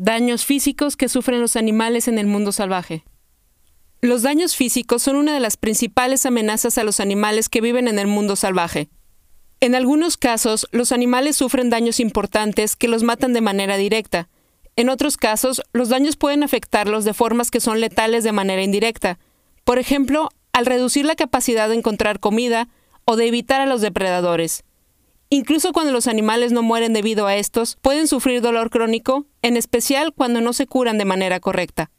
Daños físicos que sufren los animales en el mundo salvaje. Los daños físicos son una de las principales amenazas a los animales que viven en el mundo salvaje. En algunos casos, los animales sufren daños importantes que los matan de manera directa. En otros casos, los daños pueden afectarlos de formas que son letales de manera indirecta. Por ejemplo, al reducir la capacidad de encontrar comida o de evitar a los depredadores. Incluso cuando los animales no mueren debido a estos, pueden sufrir dolor crónico, en especial cuando no se curan de manera correcta.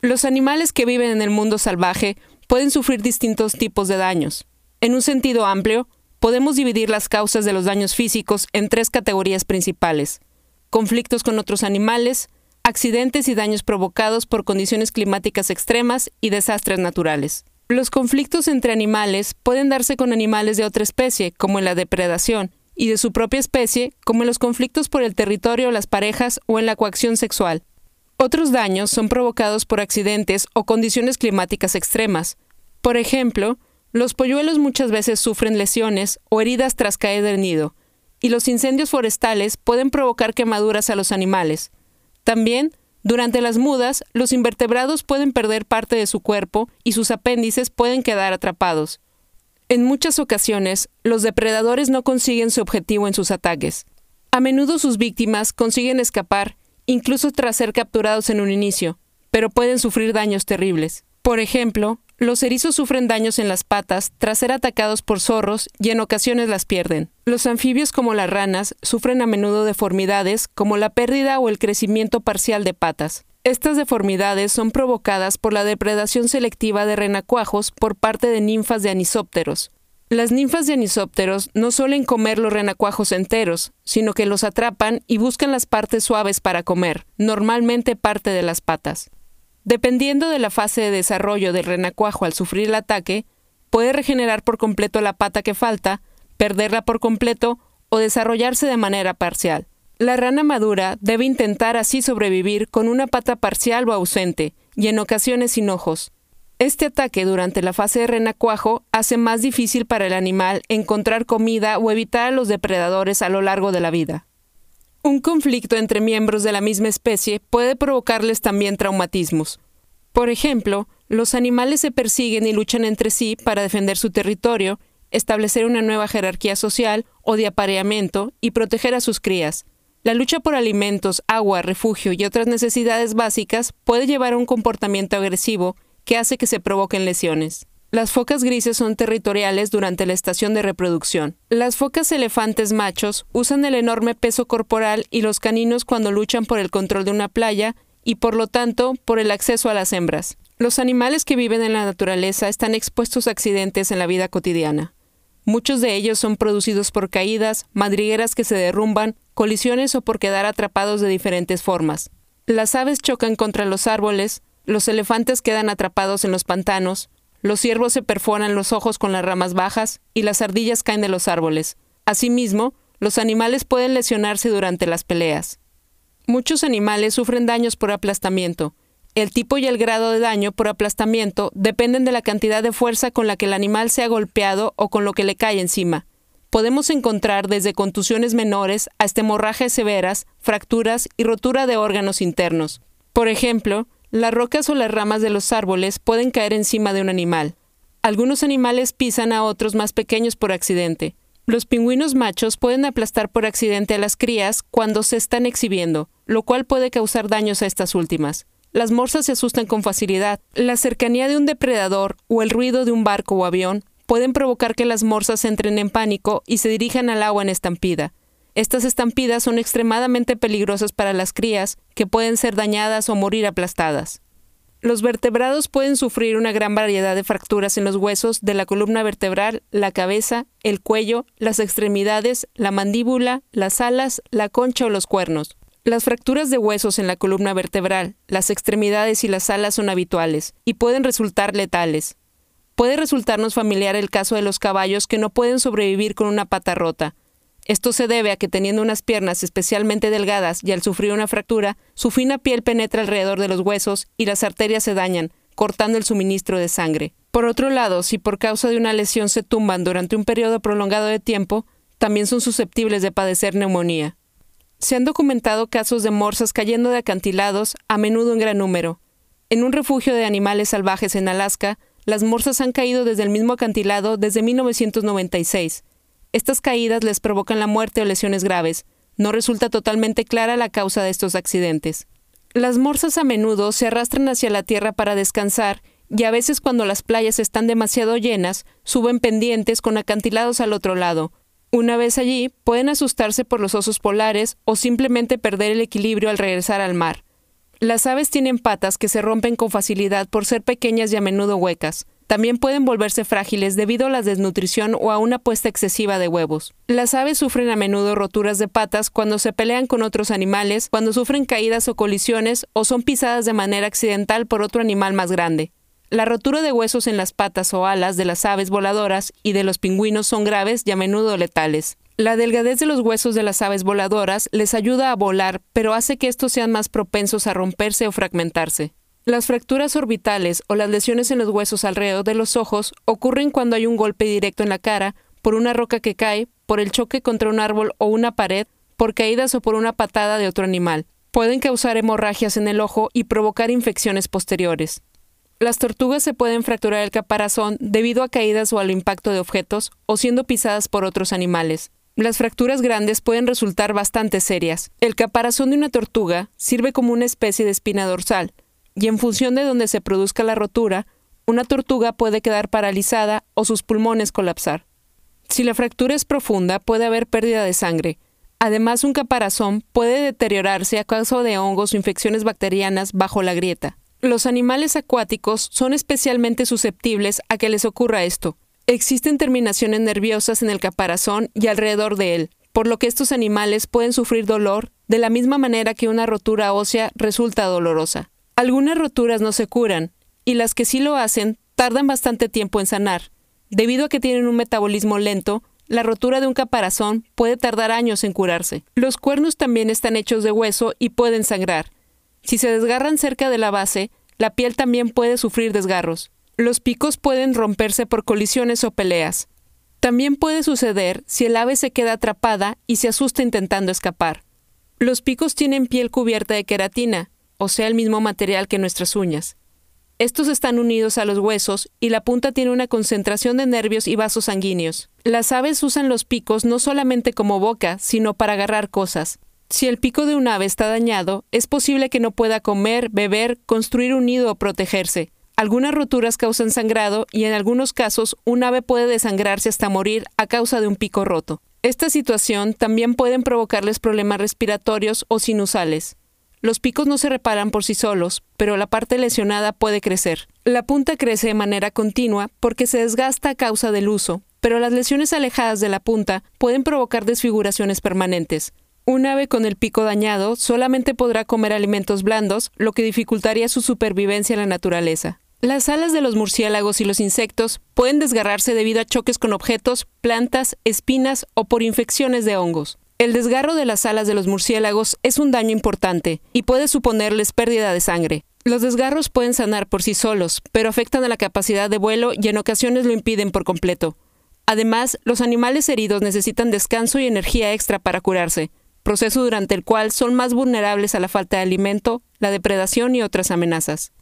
Los animales que viven en el mundo salvaje pueden sufrir distintos tipos de daños. En un sentido amplio, podemos dividir las causas de los daños físicos en tres categorías principales. Conflictos con otros animales, accidentes y daños provocados por condiciones climáticas extremas y desastres naturales. Los conflictos entre animales pueden darse con animales de otra especie, como en la depredación, y de su propia especie, como en los conflictos por el territorio, las parejas o en la coacción sexual. Otros daños son provocados por accidentes o condiciones climáticas extremas. Por ejemplo, los polluelos muchas veces sufren lesiones o heridas tras caer del nido, y los incendios forestales pueden provocar quemaduras a los animales. También, durante las mudas, los invertebrados pueden perder parte de su cuerpo y sus apéndices pueden quedar atrapados. En muchas ocasiones, los depredadores no consiguen su objetivo en sus ataques. A menudo sus víctimas consiguen escapar, incluso tras ser capturados en un inicio, pero pueden sufrir daños terribles. Por ejemplo, los erizos sufren daños en las patas tras ser atacados por zorros y en ocasiones las pierden. Los anfibios como las ranas sufren a menudo deformidades como la pérdida o el crecimiento parcial de patas. Estas deformidades son provocadas por la depredación selectiva de renacuajos por parte de ninfas de anisópteros. Las ninfas de anisópteros no suelen comer los renacuajos enteros, sino que los atrapan y buscan las partes suaves para comer, normalmente parte de las patas. Dependiendo de la fase de desarrollo del renacuajo al sufrir el ataque, puede regenerar por completo la pata que falta, perderla por completo o desarrollarse de manera parcial. La rana madura debe intentar así sobrevivir con una pata parcial o ausente, y en ocasiones sin ojos. Este ataque durante la fase de renacuajo hace más difícil para el animal encontrar comida o evitar a los depredadores a lo largo de la vida. Un conflicto entre miembros de la misma especie puede provocarles también traumatismos. Por ejemplo, los animales se persiguen y luchan entre sí para defender su territorio, establecer una nueva jerarquía social o de apareamiento y proteger a sus crías. La lucha por alimentos, agua, refugio y otras necesidades básicas puede llevar a un comportamiento agresivo que hace que se provoquen lesiones. Las focas grises son territoriales durante la estación de reproducción. Las focas elefantes machos usan el enorme peso corporal y los caninos cuando luchan por el control de una playa y por lo tanto por el acceso a las hembras. Los animales que viven en la naturaleza están expuestos a accidentes en la vida cotidiana. Muchos de ellos son producidos por caídas, madrigueras que se derrumban, colisiones o por quedar atrapados de diferentes formas. Las aves chocan contra los árboles, los elefantes quedan atrapados en los pantanos, los ciervos se perforan los ojos con las ramas bajas y las ardillas caen de los árboles. Asimismo, los animales pueden lesionarse durante las peleas. Muchos animales sufren daños por aplastamiento. El tipo y el grado de daño por aplastamiento dependen de la cantidad de fuerza con la que el animal se ha golpeado o con lo que le cae encima. Podemos encontrar desde contusiones menores hasta hemorragias severas, fracturas y rotura de órganos internos. Por ejemplo, las rocas o las ramas de los árboles pueden caer encima de un animal. Algunos animales pisan a otros más pequeños por accidente. Los pingüinos machos pueden aplastar por accidente a las crías cuando se están exhibiendo, lo cual puede causar daños a estas últimas. Las morsas se asustan con facilidad. La cercanía de un depredador o el ruido de un barco o avión pueden provocar que las morsas entren en pánico y se dirijan al agua en estampida. Estas estampidas son extremadamente peligrosas para las crías, que pueden ser dañadas o morir aplastadas. Los vertebrados pueden sufrir una gran variedad de fracturas en los huesos de la columna vertebral, la cabeza, el cuello, las extremidades, la mandíbula, las alas, la concha o los cuernos. Las fracturas de huesos en la columna vertebral, las extremidades y las alas son habituales y pueden resultar letales. Puede resultarnos familiar el caso de los caballos que no pueden sobrevivir con una pata rota, esto se debe a que teniendo unas piernas especialmente delgadas y al sufrir una fractura, su fina piel penetra alrededor de los huesos y las arterias se dañan, cortando el suministro de sangre. Por otro lado, si por causa de una lesión se tumban durante un periodo prolongado de tiempo, también son susceptibles de padecer neumonía. Se han documentado casos de morsas cayendo de acantilados, a menudo en gran número. En un refugio de animales salvajes en Alaska, las morsas han caído desde el mismo acantilado desde 1996. Estas caídas les provocan la muerte o lesiones graves. No resulta totalmente clara la causa de estos accidentes. Las morsas a menudo se arrastran hacia la tierra para descansar y a veces cuando las playas están demasiado llenas, suben pendientes con acantilados al otro lado. Una vez allí, pueden asustarse por los osos polares o simplemente perder el equilibrio al regresar al mar. Las aves tienen patas que se rompen con facilidad por ser pequeñas y a menudo huecas. También pueden volverse frágiles debido a la desnutrición o a una puesta excesiva de huevos. Las aves sufren a menudo roturas de patas cuando se pelean con otros animales, cuando sufren caídas o colisiones o son pisadas de manera accidental por otro animal más grande. La rotura de huesos en las patas o alas de las aves voladoras y de los pingüinos son graves y a menudo letales. La delgadez de los huesos de las aves voladoras les ayuda a volar, pero hace que estos sean más propensos a romperse o fragmentarse. Las fracturas orbitales o las lesiones en los huesos alrededor de los ojos ocurren cuando hay un golpe directo en la cara, por una roca que cae, por el choque contra un árbol o una pared, por caídas o por una patada de otro animal. Pueden causar hemorragias en el ojo y provocar infecciones posteriores. Las tortugas se pueden fracturar el caparazón debido a caídas o al impacto de objetos o siendo pisadas por otros animales. Las fracturas grandes pueden resultar bastante serias. El caparazón de una tortuga sirve como una especie de espina dorsal, y en función de donde se produzca la rotura, una tortuga puede quedar paralizada o sus pulmones colapsar. Si la fractura es profunda, puede haber pérdida de sangre. Además, un caparazón puede deteriorarse a causa de hongos o infecciones bacterianas bajo la grieta. Los animales acuáticos son especialmente susceptibles a que les ocurra esto. Existen terminaciones nerviosas en el caparazón y alrededor de él, por lo que estos animales pueden sufrir dolor de la misma manera que una rotura ósea resulta dolorosa. Algunas roturas no se curan, y las que sí lo hacen tardan bastante tiempo en sanar. Debido a que tienen un metabolismo lento, la rotura de un caparazón puede tardar años en curarse. Los cuernos también están hechos de hueso y pueden sangrar. Si se desgarran cerca de la base, la piel también puede sufrir desgarros. Los picos pueden romperse por colisiones o peleas. También puede suceder si el ave se queda atrapada y se asusta intentando escapar. Los picos tienen piel cubierta de queratina, o sea, el mismo material que nuestras uñas. Estos están unidos a los huesos y la punta tiene una concentración de nervios y vasos sanguíneos. Las aves usan los picos no solamente como boca, sino para agarrar cosas. Si el pico de un ave está dañado, es posible que no pueda comer, beber, construir un nido o protegerse. Algunas roturas causan sangrado y en algunos casos un ave puede desangrarse hasta morir a causa de un pico roto. Esta situación también pueden provocarles problemas respiratorios o sinusales. Los picos no se reparan por sí solos, pero la parte lesionada puede crecer. La punta crece de manera continua porque se desgasta a causa del uso, pero las lesiones alejadas de la punta pueden provocar desfiguraciones permanentes. Un ave con el pico dañado solamente podrá comer alimentos blandos, lo que dificultaría su supervivencia en la naturaleza. Las alas de los murciélagos y los insectos pueden desgarrarse debido a choques con objetos, plantas, espinas o por infecciones de hongos. El desgarro de las alas de los murciélagos es un daño importante y puede suponerles pérdida de sangre. Los desgarros pueden sanar por sí solos, pero afectan a la capacidad de vuelo y en ocasiones lo impiden por completo. Además, los animales heridos necesitan descanso y energía extra para curarse, proceso durante el cual son más vulnerables a la falta de alimento, la depredación y otras amenazas.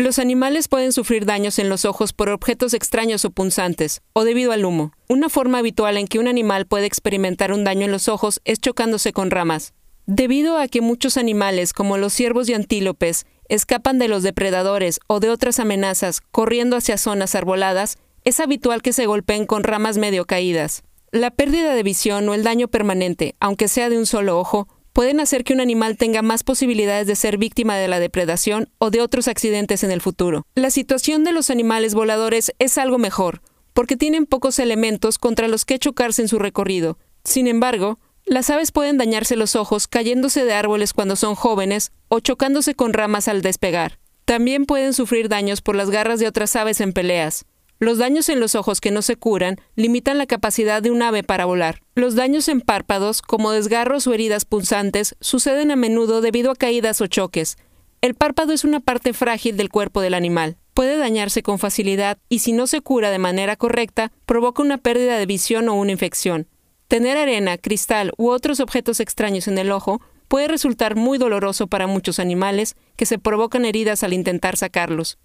Los animales pueden sufrir daños en los ojos por objetos extraños o punzantes, o debido al humo. Una forma habitual en que un animal puede experimentar un daño en los ojos es chocándose con ramas. Debido a que muchos animales, como los ciervos y antílopes, escapan de los depredadores o de otras amenazas corriendo hacia zonas arboladas, es habitual que se golpeen con ramas medio caídas. La pérdida de visión o el daño permanente, aunque sea de un solo ojo, pueden hacer que un animal tenga más posibilidades de ser víctima de la depredación o de otros accidentes en el futuro. La situación de los animales voladores es algo mejor, porque tienen pocos elementos contra los que chocarse en su recorrido. Sin embargo, las aves pueden dañarse los ojos cayéndose de árboles cuando son jóvenes o chocándose con ramas al despegar. También pueden sufrir daños por las garras de otras aves en peleas. Los daños en los ojos que no se curan limitan la capacidad de un ave para volar. Los daños en párpados, como desgarros o heridas punzantes, suceden a menudo debido a caídas o choques. El párpado es una parte frágil del cuerpo del animal. Puede dañarse con facilidad y si no se cura de manera correcta, provoca una pérdida de visión o una infección. Tener arena, cristal u otros objetos extraños en el ojo puede resultar muy doloroso para muchos animales que se provocan heridas al intentar sacarlos.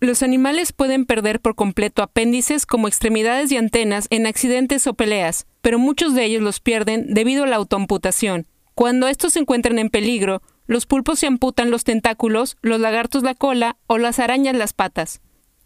Los animales pueden perder por completo apéndices como extremidades y antenas en accidentes o peleas, pero muchos de ellos los pierden debido a la autoamputación. Cuando estos se encuentran en peligro, los pulpos se amputan los tentáculos, los lagartos la cola o las arañas las patas.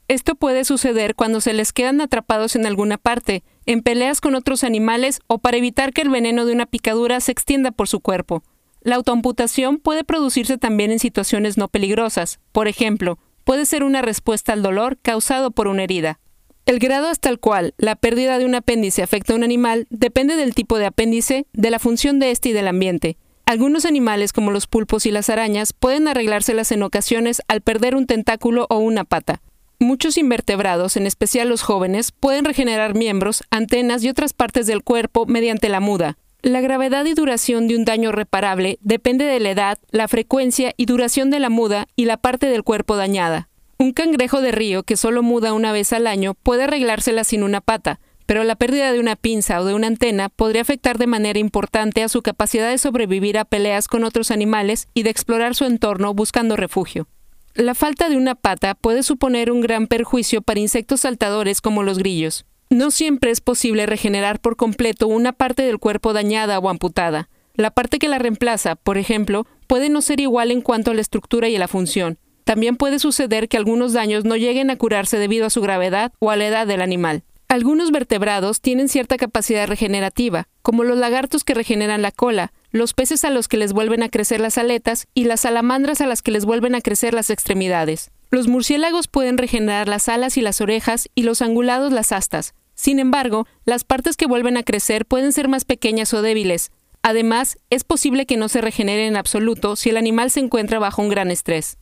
Esto puede suceder cuando se les quedan atrapados en alguna parte, en peleas con otros animales o para evitar que el veneno de una picadura se extienda por su cuerpo. La autoamputación puede producirse también en situaciones no peligrosas. Por ejemplo, puede ser una respuesta al dolor causado por una herida. El grado hasta el cual la pérdida de un apéndice afecta a un animal depende del tipo de apéndice, de la función de este y del ambiente. Algunos animales, como los pulpos y las arañas, pueden arreglárselas en ocasiones al perder un tentáculo o una pata. Muchos invertebrados, en especial los jóvenes, pueden regenerar miembros, antenas y otras partes del cuerpo mediante la muda. La gravedad y duración de un daño reparable depende de la edad, la frecuencia y duración de la muda y la parte del cuerpo dañada. Un cangrejo de río que solo muda una vez al año puede arreglársela sin una pata, pero la pérdida de una pinza o de una antena podría afectar de manera importante a su capacidad de sobrevivir a peleas con otros animales y de explorar su entorno buscando refugio. La falta de una pata puede suponer un gran perjuicio para insectos saltadores como los grillos. No siempre es posible regenerar por completo una parte del cuerpo dañada o amputada. La parte que la reemplaza, por ejemplo, puede no ser igual en cuanto a la estructura y a la función. También puede suceder que algunos daños no lleguen a curarse debido a su gravedad o a la edad del animal. Algunos vertebrados tienen cierta capacidad regenerativa, como los lagartos que regeneran la cola, los peces a los que les vuelven a crecer las aletas y las salamandras a las que les vuelven a crecer las extremidades. Los murciélagos pueden regenerar las alas y las orejas y los angulados las astas. Sin embargo, las partes que vuelven a crecer pueden ser más pequeñas o débiles. Además, es posible que no se regenere en absoluto si el animal se encuentra bajo un gran estrés.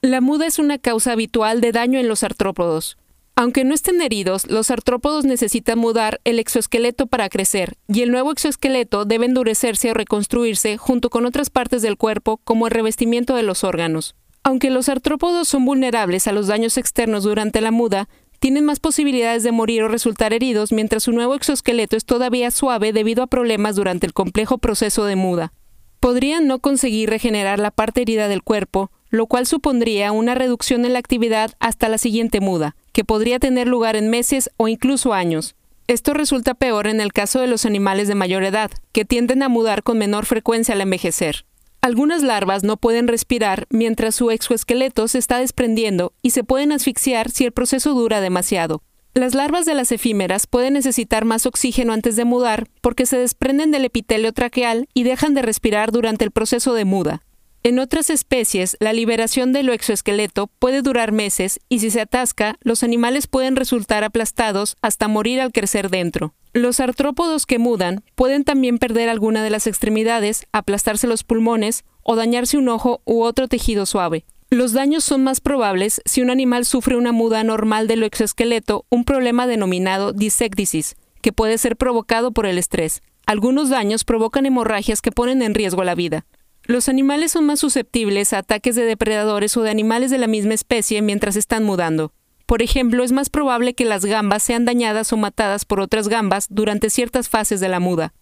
La muda es una causa habitual de daño en los artrópodos. Aunque no estén heridos, los artrópodos necesitan mudar el exoesqueleto para crecer, y el nuevo exoesqueleto debe endurecerse o reconstruirse junto con otras partes del cuerpo como el revestimiento de los órganos. Aunque los artrópodos son vulnerables a los daños externos durante la muda, tienen más posibilidades de morir o resultar heridos mientras su nuevo exoesqueleto es todavía suave debido a problemas durante el complejo proceso de muda. Podrían no conseguir regenerar la parte herida del cuerpo, lo cual supondría una reducción en la actividad hasta la siguiente muda, que podría tener lugar en meses o incluso años. Esto resulta peor en el caso de los animales de mayor edad, que tienden a mudar con menor frecuencia al envejecer. Algunas larvas no pueden respirar mientras su exoesqueleto se está desprendiendo y se pueden asfixiar si el proceso dura demasiado. Las larvas de las efímeras pueden necesitar más oxígeno antes de mudar porque se desprenden del epitelio traqueal y dejan de respirar durante el proceso de muda. En otras especies, la liberación del exoesqueleto puede durar meses y si se atasca, los animales pueden resultar aplastados hasta morir al crecer dentro. Los artrópodos que mudan pueden también perder alguna de las extremidades, aplastarse los pulmones o dañarse un ojo u otro tejido suave. Los daños son más probables si un animal sufre una muda normal del exoesqueleto, un problema denominado disectisis, que puede ser provocado por el estrés. Algunos daños provocan hemorragias que ponen en riesgo la vida. Los animales son más susceptibles a ataques de depredadores o de animales de la misma especie mientras están mudando. Por ejemplo, es más probable que las gambas sean dañadas o matadas por otras gambas durante ciertas fases de la muda.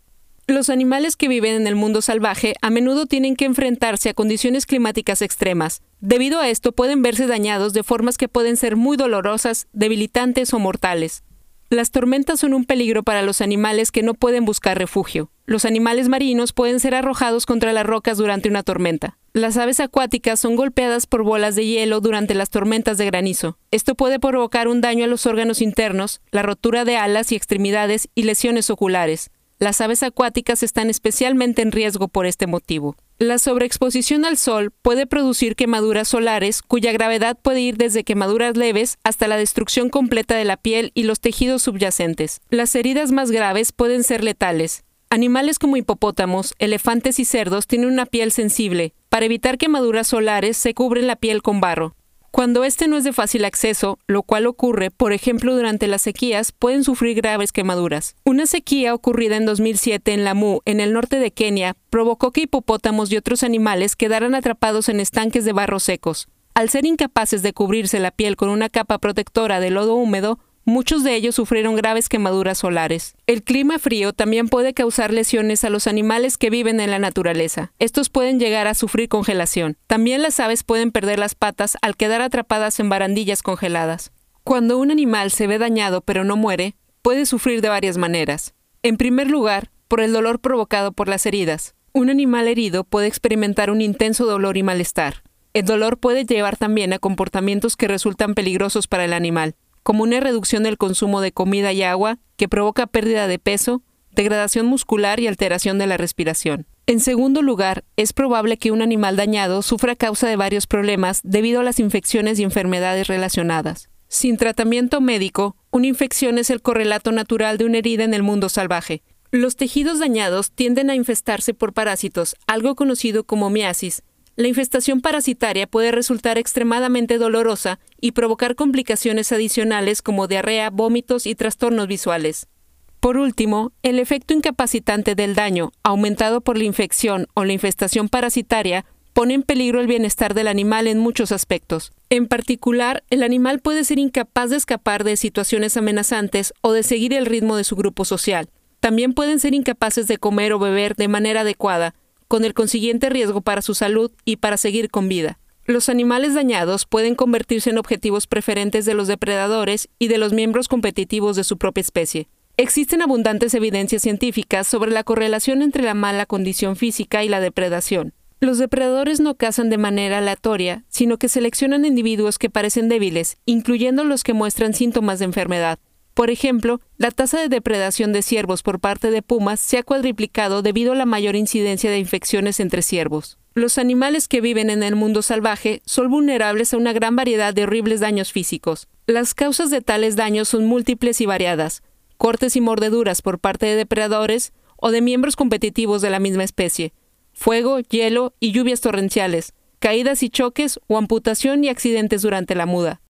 Los animales que viven en el mundo salvaje a menudo tienen que enfrentarse a condiciones climáticas extremas. Debido a esto pueden verse dañados de formas que pueden ser muy dolorosas, debilitantes o mortales. Las tormentas son un peligro para los animales que no pueden buscar refugio. Los animales marinos pueden ser arrojados contra las rocas durante una tormenta. Las aves acuáticas son golpeadas por bolas de hielo durante las tormentas de granizo. Esto puede provocar un daño a los órganos internos, la rotura de alas y extremidades y lesiones oculares. Las aves acuáticas están especialmente en riesgo por este motivo. La sobreexposición al sol puede producir quemaduras solares cuya gravedad puede ir desde quemaduras leves hasta la destrucción completa de la piel y los tejidos subyacentes. Las heridas más graves pueden ser letales. Animales como hipopótamos, elefantes y cerdos tienen una piel sensible. Para evitar quemaduras solares se cubren la piel con barro. Cuando este no es de fácil acceso, lo cual ocurre, por ejemplo, durante las sequías, pueden sufrir graves quemaduras. Una sequía ocurrida en 2007 en Lamu, en el norte de Kenia, provocó que hipopótamos y otros animales quedaran atrapados en estanques de barro secos. Al ser incapaces de cubrirse la piel con una capa protectora de lodo húmedo, Muchos de ellos sufrieron graves quemaduras solares. El clima frío también puede causar lesiones a los animales que viven en la naturaleza. Estos pueden llegar a sufrir congelación. También las aves pueden perder las patas al quedar atrapadas en barandillas congeladas. Cuando un animal se ve dañado pero no muere, puede sufrir de varias maneras. En primer lugar, por el dolor provocado por las heridas. Un animal herido puede experimentar un intenso dolor y malestar. El dolor puede llevar también a comportamientos que resultan peligrosos para el animal, como una reducción del consumo de comida y agua que provoca pérdida de peso, degradación muscular y alteración de la respiración. En segundo lugar, es probable que un animal dañado sufra causa de varios problemas debido a las infecciones y enfermedades relacionadas. Sin tratamiento médico, una infección es el correlato natural de una herida en el mundo salvaje. Los tejidos dañados tienden a infestarse por parásitos, algo conocido como miasis, la infestación parasitaria puede resultar extremadamente dolorosa y provocar complicaciones adicionales como diarrea, vómitos y trastornos visuales. Por último, el efecto incapacitante del daño, aumentado por la infección o la infestación parasitaria, pone en peligro el bienestar del animal en muchos aspectos. En particular, el animal puede ser incapaz de escapar de situaciones amenazantes o de seguir el ritmo de su grupo social. También pueden ser incapaces de comer o beber de manera adecuada, con el consiguiente riesgo para su salud y para seguir con vida. Los animales dañados pueden convertirse en objetivos preferentes de los depredadores y de los miembros competitivos de su propia especie. Existen abundantes evidencias científicas sobre la correlación entre la mala condición física y la depredación. Los depredadores no cazan de manera aleatoria, sino que seleccionan individuos que parecen débiles, incluyendo los que muestran síntomas de enfermedad. Por ejemplo, la tasa de depredación de ciervos por parte de pumas se ha cuadriplicado debido a la mayor incidencia de infecciones entre ciervos. Los animales que viven en el mundo salvaje son vulnerables a una gran variedad de horribles daños físicos. Las causas de tales daños son múltiples y variadas, cortes y mordeduras por parte de depredadores o de miembros competitivos de la misma especie, fuego, hielo y lluvias torrenciales, caídas y choques o amputación y accidentes durante la muda.